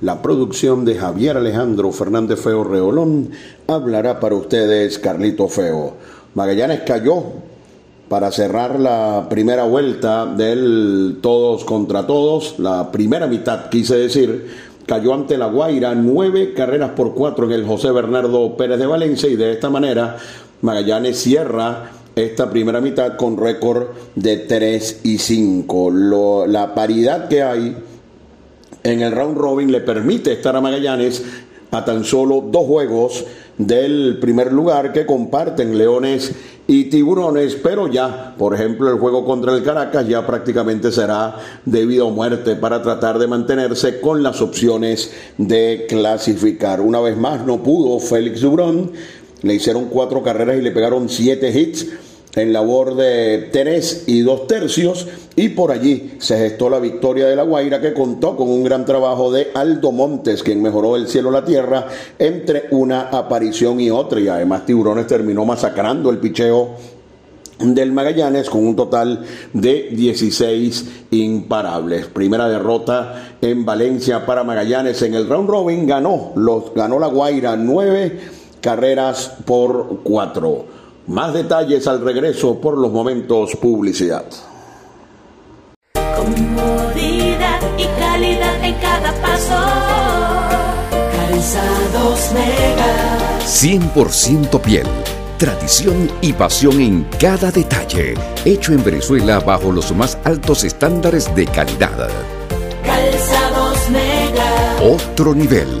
la producción de Javier Alejandro Fernández Feo Reolón hablará para ustedes Carlito Feo. Magallanes cayó para cerrar la primera vuelta del todos contra todos, la primera mitad quise decir, cayó ante la Guaira nueve carreras por cuatro en el José Bernardo Pérez de Valencia y de esta manera Magallanes cierra esta primera mitad con récord de 3 y 5. la paridad que hay en el round robin le permite estar a Magallanes a tan solo dos juegos del primer lugar que comparten Leones y Tiburones, pero ya, por ejemplo, el juego contra el Caracas ya prácticamente será debido a muerte para tratar de mantenerse con las opciones de clasificar. Una vez más no pudo Félix Dubrón, le hicieron cuatro carreras y le pegaron siete hits en labor de tres y dos tercios y por allí se gestó la victoria de La Guaira que contó con un gran trabajo de Aldo Montes quien mejoró el cielo la tierra entre una aparición y otra y además Tiburones terminó masacrando el picheo del Magallanes con un total de 16 imparables. Primera derrota en Valencia para Magallanes en el round robin ganó los ganó La Guaira nueve carreras por cuatro. Más detalles al regreso por los momentos publicidad. Comodidad y calidad en cada paso. Calzados Mega. 100% piel. Tradición y pasión en cada detalle. Hecho en Venezuela bajo los más altos estándares de calidad. Calzados Mega. Otro nivel.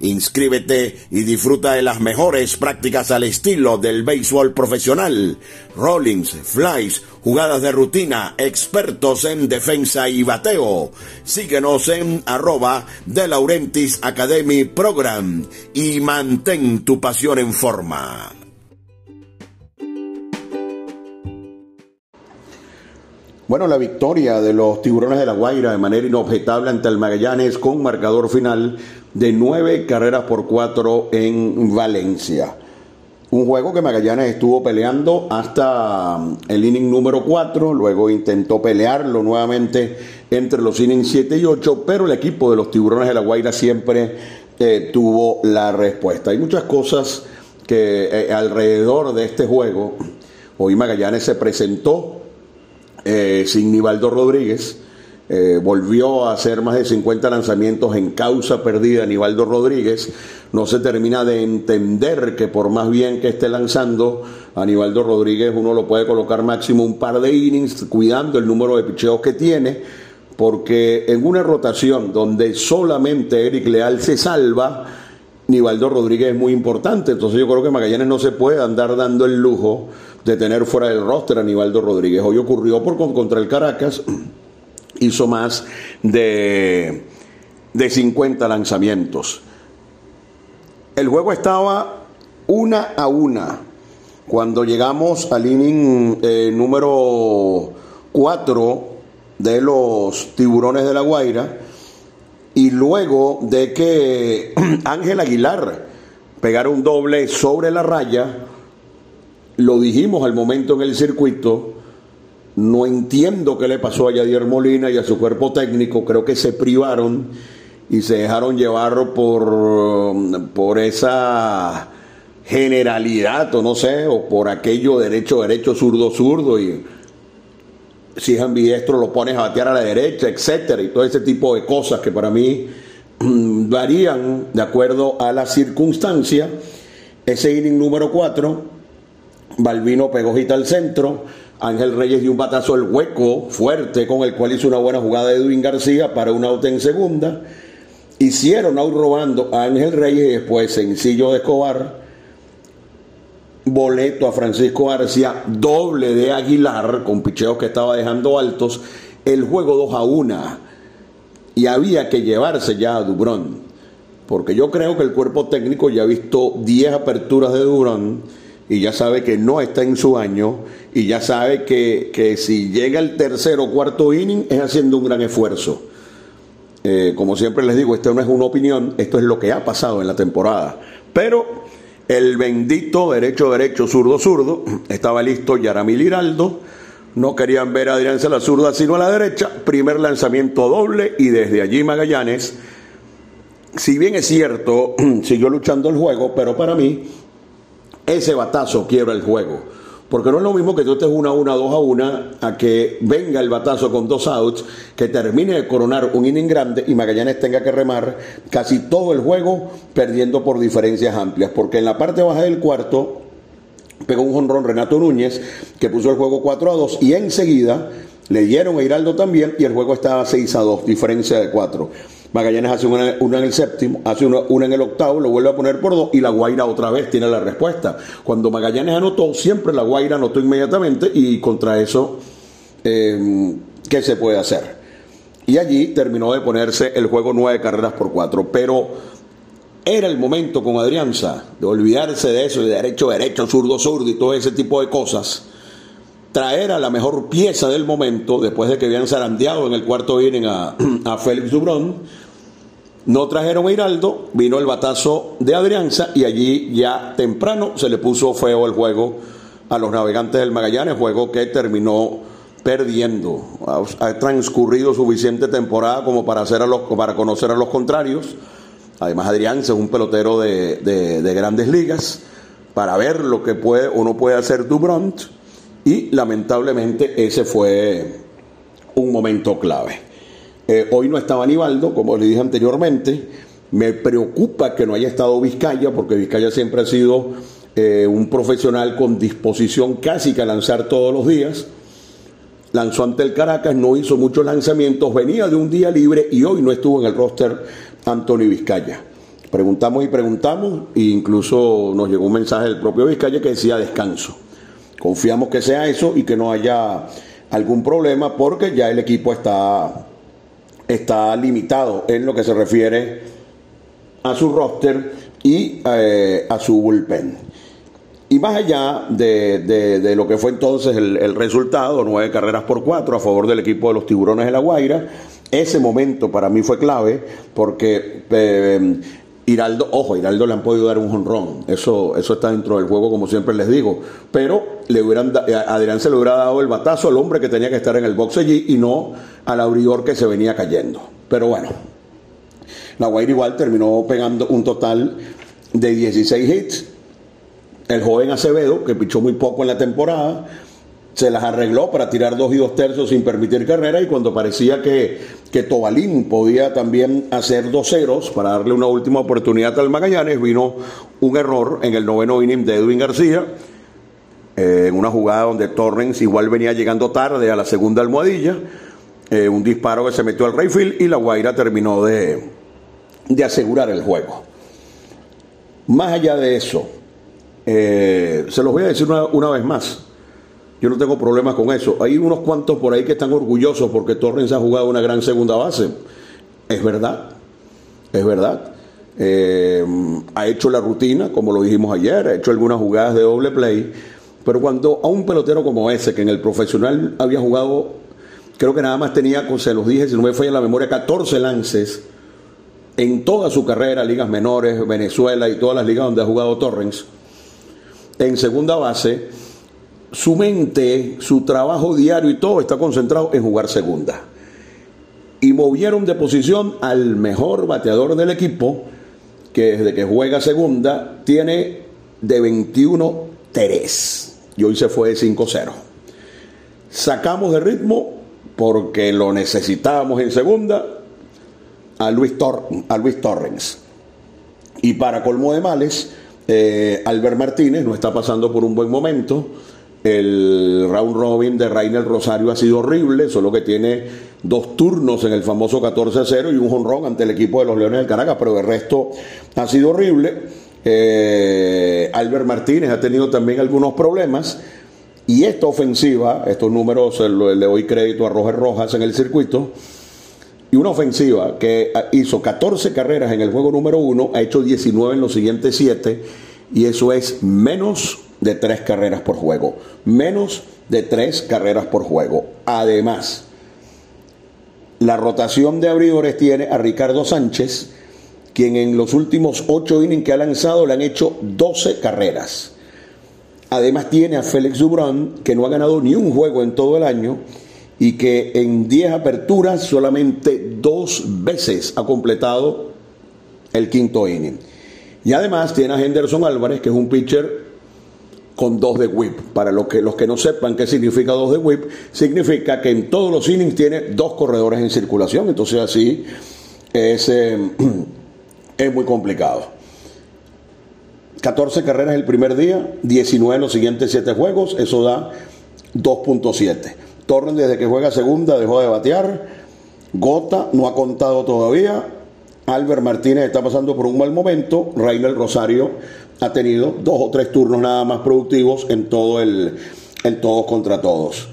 Inscríbete y disfruta de las mejores prácticas al estilo del béisbol profesional. Rollings, flies, jugadas de rutina, expertos en defensa y bateo. Síguenos en arroba de Laurentis Academy Program y mantén tu pasión en forma. Bueno, la victoria de los tiburones de la Guaira de manera inobjetable ante el Magallanes con marcador final de nueve carreras por cuatro en Valencia. Un juego que Magallanes estuvo peleando hasta um, el inning número cuatro, luego intentó pelearlo nuevamente entre los innings 7 y 8, pero el equipo de los tiburones de la Guaira siempre eh, tuvo la respuesta. Hay muchas cosas que eh, alrededor de este juego, hoy Magallanes se presentó eh, sin Nivaldo Rodríguez. Eh, volvió a hacer más de 50 lanzamientos en causa perdida Nivaldo Rodríguez. No se termina de entender que por más bien que esté lanzando, a Nivaldo Rodríguez uno lo puede colocar máximo un par de innings, cuidando el número de picheos que tiene, porque en una rotación donde solamente Eric Leal se salva, Nivaldo Rodríguez es muy importante. Entonces yo creo que Magallanes no se puede andar dando el lujo de tener fuera del roster a Nivaldo Rodríguez. Hoy ocurrió por contra el Caracas, hizo más de, de 50 lanzamientos. El juego estaba una a una. Cuando llegamos al inning eh, número 4 de los tiburones de la Guaira, y luego de que Ángel Aguilar pegara un doble sobre la raya, lo dijimos al momento en el circuito, no entiendo qué le pasó a Yadier Molina y a su cuerpo técnico, creo que se privaron y se dejaron llevar por, por esa generalidad o no sé, o por aquello derecho, derecho, zurdo, zurdo y si es ambidiestro lo pones a batear a la derecha, etcétera, y todo ese tipo de cosas que para mí mm, varían de acuerdo a la circunstancia. Ese inning número 4, Balvino pegó hita al centro, Ángel Reyes dio un batazo al hueco fuerte con el cual hizo una buena jugada de Edwin García para un out en segunda. Hicieron out robando a Ángel Reyes y después sencillo de Escobar boleto a Francisco García, doble de Aguilar, con picheos que estaba dejando altos, el juego 2 a 1. Y había que llevarse ya a Dubrón, porque yo creo que el cuerpo técnico ya ha visto 10 aperturas de Dubrón y ya sabe que no está en su año y ya sabe que, que si llega el tercer o cuarto inning es haciendo un gran esfuerzo. Eh, como siempre les digo, esto no es una opinión, esto es lo que ha pasado en la temporada. Pero el bendito derecho, derecho, zurdo, zurdo. Estaba listo Yaramil Hiraldo. No querían ver a Adrián la zurda, sino a la derecha. Primer lanzamiento doble y desde allí Magallanes, si bien es cierto, siguió luchando el juego, pero para mí ese batazo quiebra el juego. Porque no es lo mismo que tú estés una a una, dos a una, a que venga el batazo con dos outs, que termine de coronar un inning grande y Magallanes tenga que remar casi todo el juego perdiendo por diferencias amplias. Porque en la parte baja del cuarto pegó un jonrón Renato Núñez que puso el juego 4 a 2 y enseguida le dieron a Hiraldo también y el juego estaba 6 a 2, diferencia de 4. Magallanes hace una, en el séptimo, hace una, en el octavo, lo vuelve a poner por dos y la Guaira otra vez tiene la respuesta. Cuando Magallanes anotó, siempre la Guaira anotó inmediatamente y contra eso, em, ¿qué se puede hacer? Y allí terminó de ponerse el juego nueve carreras por cuatro. Pero era el momento con Adrianza de olvidarse de eso, de derecho, derecho, zurdo, zurdo y todo ese tipo de cosas. Traer a la mejor pieza del momento, después de que habían zarandeado en el cuarto inning a, a Félix Dubrón, no trajeron a Hiraldo, vino el batazo de Adrianza y allí ya temprano se le puso feo el juego a los navegantes del Magallanes, juego que terminó perdiendo. Ha transcurrido suficiente temporada como para, hacer a los, para conocer a los contrarios. Además, Adrianza es un pelotero de, de, grandes ligas para ver lo que puede o no puede hacer Dubront y lamentablemente ese fue un momento clave. Eh, hoy no estaba Aníbaldo, como le dije anteriormente. Me preocupa que no haya estado Vizcaya, porque Vizcaya siempre ha sido eh, un profesional con disposición casi que a lanzar todos los días. Lanzó ante el Caracas, no hizo muchos lanzamientos, venía de un día libre y hoy no estuvo en el roster Antonio Vizcaya. Preguntamos y preguntamos, e incluso nos llegó un mensaje del propio Vizcaya que decía descanso. Confiamos que sea eso y que no haya algún problema porque ya el equipo está está limitado en lo que se refiere a su roster y eh, a su bullpen. Y más allá de, lo que fue entonces el, resultado, nueve carreras por cuatro a favor del equipo de los Tiburones de La Guaira, ese momento para mí fue clave porque eh, Hiraldo, ojo, Hiraldo le han podido dar un jonrón, eso, eso está dentro del juego como siempre les digo, pero le hubieran, Adrián se le hubiera dado el batazo al hombre que tenía que estar en el box allí y no al abridor que se venía cayendo. Pero bueno, Guaira igual terminó pegando un total de 16 hits. El joven Acevedo, que pichó muy poco en la temporada, se las arregló para tirar dos y dos tercios sin permitir carrera y cuando parecía que, que Tobalín podía también hacer dos ceros para darle una última oportunidad al Magallanes, vino un error en el noveno inning de Edwin García, eh, en una jugada donde Torrens igual venía llegando tarde a la segunda almohadilla, eh, un disparo que se metió al Rayfield y la Guaira terminó de, de asegurar el juego. Más allá de eso, eh, se los voy a decir una, vez más. Yo no tengo problemas con eso. Hay unos cuantos por ahí que están orgullosos porque Torrens ha jugado una gran segunda base. Es verdad, es verdad. Eh, ha hecho la rutina, como lo dijimos ayer, ha hecho algunas jugadas de doble play. Pero cuando a un pelotero como ese, que en el profesional había jugado, creo que nada más tenía, se los dije, si no me falla la memoria, 14 lances en toda su carrera, ligas menores, Venezuela y todas las ligas donde ha jugado Torrens, en segunda base, su mente, su trabajo diario y todo está concentrado en jugar segunda. Y movieron de posición al mejor bateador del equipo, que desde que juega segunda tiene de 21-3 y hoy se fue 5-0. Sacamos de ritmo porque lo necesitábamos en segunda a Luis, a Luis Torrens. Y para colmo de males, eh, Albert Martínez no está pasando por un buen momento. El round robin de Rainer Rosario ha sido horrible, solo que tiene dos turnos en el famoso 14-0 y un jonrón ante el equipo de los Leones del Caracas, pero el resto ha sido horrible. Eh, Albert Martínez ha tenido también algunos problemas. Y esta ofensiva, estos números le doy crédito a Roger Rojas en el circuito, y una ofensiva que hizo 14 carreras en el juego número 1, ha hecho 19 en los siguientes 7, y eso es menos de 3 carreras por juego. Menos de 3 carreras por juego. Además, la rotación de abridores tiene a Ricardo Sánchez, quien en los últimos 8 innings que ha lanzado le han hecho 12 carreras. Además tiene a Félix Dubrán, que no ha ganado ni un juego en todo el año y que en 10 aperturas solamente dos veces ha completado el quinto inning. Y además tiene a Henderson Álvarez, que es un pitcher con dos de whip. Para los que, los que no sepan qué significa dos de whip, significa que en todos los innings tiene dos corredores en circulación. Entonces así es, eh, es muy complicado. 14 carreras el primer día, 19 en los siguientes 7 juegos, eso da 2.7. Torren desde que juega segunda dejó de batear. Gota no ha contado todavía. Albert Martínez está pasando por un mal momento. Rainer Rosario ha tenido dos o tres turnos nada más productivos en todo el, en todos contra todos.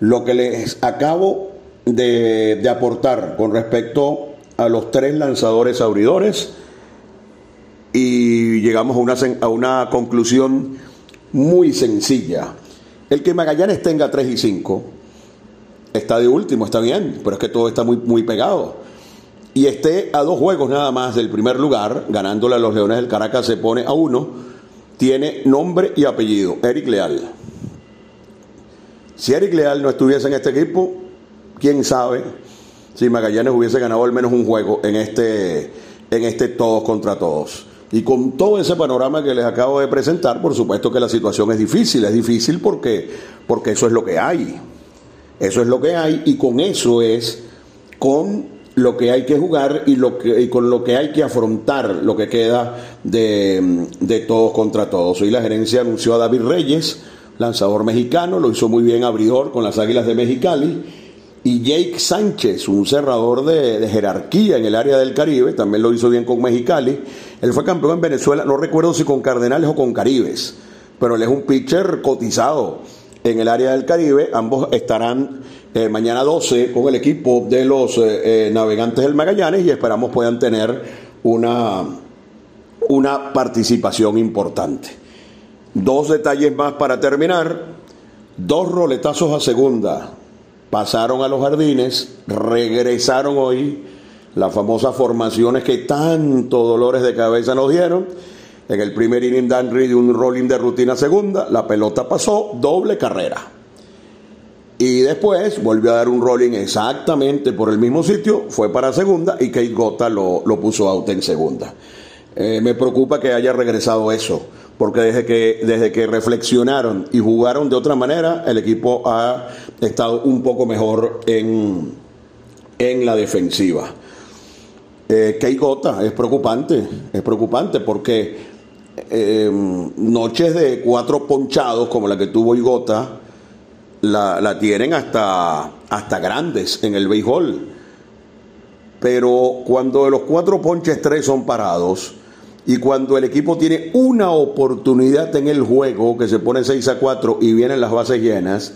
Lo que les acabo de, de aportar con respecto a los tres lanzadores abridores y llegamos a una, a una conclusión muy sencilla. El que Magallanes tenga 3 y 5 está de último, está bien, pero es que todo está muy, muy pegado. Y esté a dos juegos nada más del primer lugar, ganándole a los Leones del Caracas, se pone a uno, tiene nombre y apellido, Eric Leal. Si Eric Leal no estuviese en este equipo, quién sabe si Magallanes hubiese ganado al menos un juego en este, en este todos contra todos. Y con todo ese panorama que les acabo de presentar, por supuesto que la situación es difícil, es difícil porque, porque eso es lo que hay. Eso es lo que hay y con eso es con lo que hay que jugar y, lo que, y con lo que hay que afrontar lo que queda de, de todos contra todos. Hoy la gerencia anunció a David Reyes, lanzador mexicano, lo hizo muy bien abridor con las Águilas de Mexicali y Jake Sánchez, un cerrador de, jerarquía en el área del Caribe, también lo hizo bien con Mexicali. Él fue campeón en Venezuela, no recuerdo si con Cardenales o con Caribes, pero él es un pitcher cotizado en el área del Caribe. Ambos estarán eh, mañana 12 con el equipo de los eh, eh, navegantes del Magallanes y esperamos puedan tener una, una participación importante. Dos detalles más para terminar. Dos roletazos a segunda pasaron a los jardines, regresaron hoy las famosas formaciones que tanto dolores de cabeza nos dieron. En el primer inning Dan Reed un rolling de rutina segunda, la pelota pasó, doble carrera. Y después volvió a dar un rolling exactamente por el mismo sitio, fue para segunda y Kate Gota lo, puso out en segunda. Eh, me preocupa que haya regresado eso porque desde que, desde que reflexionaron y jugaron de otra manera, el equipo ha estado un poco mejor en, en la defensiva. Eh, Gota es preocupante, es preocupante porque eh, noches de cuatro ponchados como la que tuvo Igota la, la tienen hasta, hasta grandes en el béisbol. Pero cuando de los cuatro ponches tres son parados, y cuando el equipo tiene una oportunidad en el juego, que se pone 6 a 4 y vienen las bases llenas,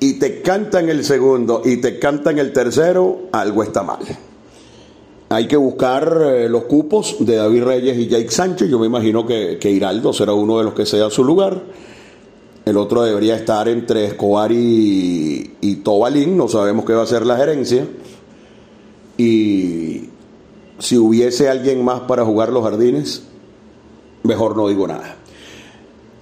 y te cantan el segundo y te cantan el tercero, algo está mal. Hay que buscar eh, los cupos de David Reyes y Jake Sánchez. Yo me imagino que, que Hiraldo será uno de los que sea su lugar. El otro debería estar entre Escobar y, y Tobalín. No sabemos qué va a ser la gerencia. Y si hubiese alguien más para jugar los jardines, mejor no digo nada.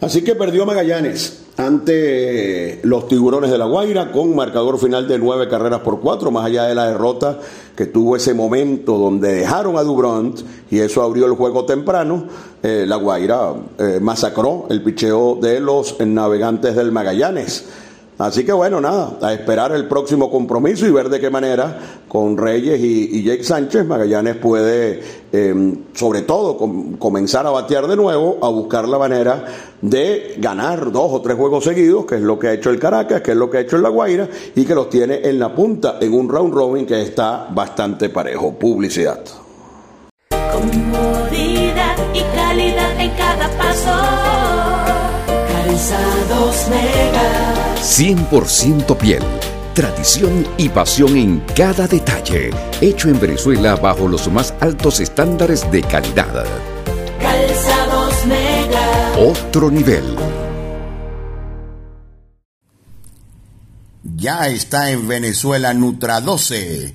Así que perdió Magallanes ante los tiburones de la Guaira con marcador final de nueve carreras por cuatro, más allá de la derrota que tuvo ese momento donde dejaron a Dubront y eso abrió el juego temprano, eh, la Guaira eh, masacró el picheo de los navegantes del Magallanes. Así que bueno, nada, a esperar el próximo compromiso y ver de qué manera con Reyes y, Jake Sánchez Magallanes puede, em, sobre todo, comenzar a batear de nuevo, a buscar la manera de ganar dos o tres juegos seguidos, que es lo que ha hecho el Caracas, que es lo que ha hecho el La Guaira, y que los tiene en la punta en un round robin que está bastante parejo. Publicidad. Comodidad y calidad en cada paso. Calzados Mega. 100% piel. Tradición y pasión en cada detalle. Hecho en Venezuela bajo los más altos estándares de calidad. Calzados Mega. Otro nivel. Ya está en Venezuela Nutra 12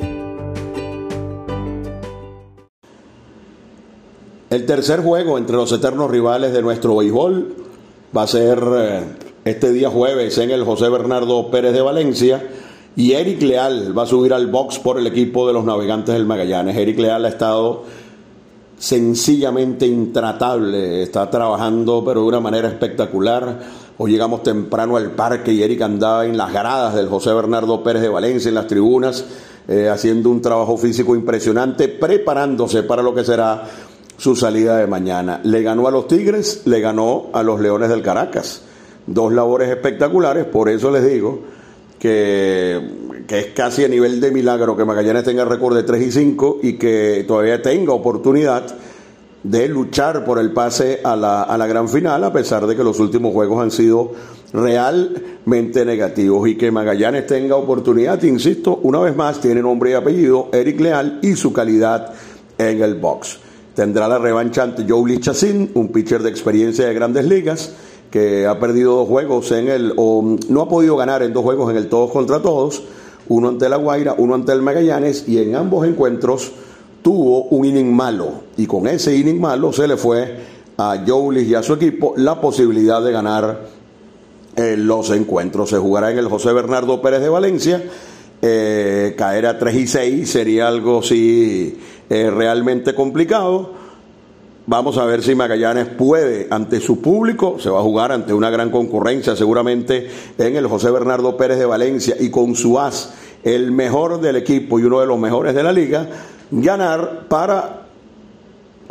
El tercer juego entre los eternos rivales de nuestro béisbol va a ser eh, este día jueves en el José Bernardo Pérez de Valencia y Eric Leal va a subir al box por el equipo de los navegantes del Magallanes. Eric Leal ha estado sencillamente intratable, está trabajando pero de una manera espectacular. Hoy llegamos temprano al parque y Eric andaba en las gradas del José Bernardo Pérez de Valencia, en las tribunas, eh, haciendo un trabajo físico impresionante, preparándose para lo que será su salida de mañana. Le ganó a los Tigres, le ganó a los Leones del Caracas. Dos labores espectaculares, por eso les digo que, es casi a nivel de milagro que Magallanes tenga récord de 3 y 5 y que todavía tenga oportunidad de luchar por el pase a la, a la gran final, a pesar de que los últimos juegos han sido realmente negativos y que Magallanes tenga oportunidad, insisto, una vez más tiene nombre y apellido Eric Leal y su calidad en el box. Tendrá la revancha ante Joe Chassin, un pitcher de experiencia de grandes ligas, que ha perdido dos juegos en el, o no ha podido ganar en dos juegos en el todos contra todos, uno ante la Guaira, uno ante el Magallanes, y en ambos encuentros tuvo un inning malo, y con ese inning malo se le fue a Joe y a su equipo la posibilidad de ganar eh, los encuentros. Se jugará en el José Bernardo Pérez de Valencia. Eh, caer a 3 y 6 sería algo sí realmente complicado. Vamos a ver si Magallanes puede ante su público, se va a jugar ante una gran concurrencia seguramente en el José Bernardo Pérez de Valencia y con su as, el mejor del equipo y uno de los mejores de la liga, ganar para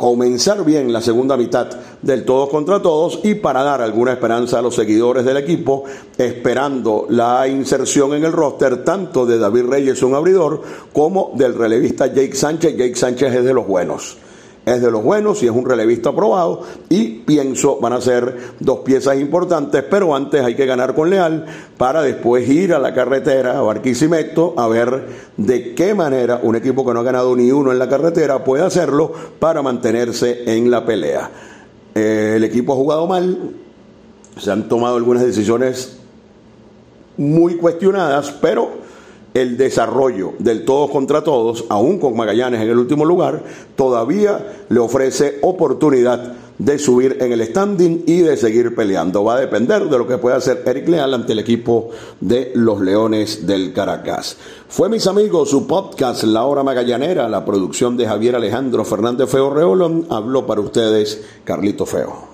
comenzar bien la segunda mitad del todos contra todos y para dar alguna esperanza a los seguidores del equipo, esperando la inserción en el roster tanto de David Reyes, un abridor, como del relevista Jake Sánchez. Jake Sánchez es de los buenos es de los buenos y es un relevista aprobado y pienso van a ser dos piezas importantes, pero antes hay que ganar con Leal para después ir a la carretera a Barquisimeto a ver de qué manera un equipo que no ha ganado ni uno en la carretera puede hacerlo para mantenerse en la pelea. Eh, el equipo ha jugado mal, se han tomado algunas decisiones muy cuestionadas, pero el desarrollo del todos contra todos, aún con Magallanes en el último lugar, todavía le ofrece oportunidad de subir en el standing y de seguir peleando. Va a depender de lo que pueda hacer Eric Leal ante el equipo de los Leones del Caracas. Fue, mis amigos, su podcast La Hora Magallanera, la producción de Javier Alejandro Fernández Feo Reolón. Habló para ustedes Carlito Feo.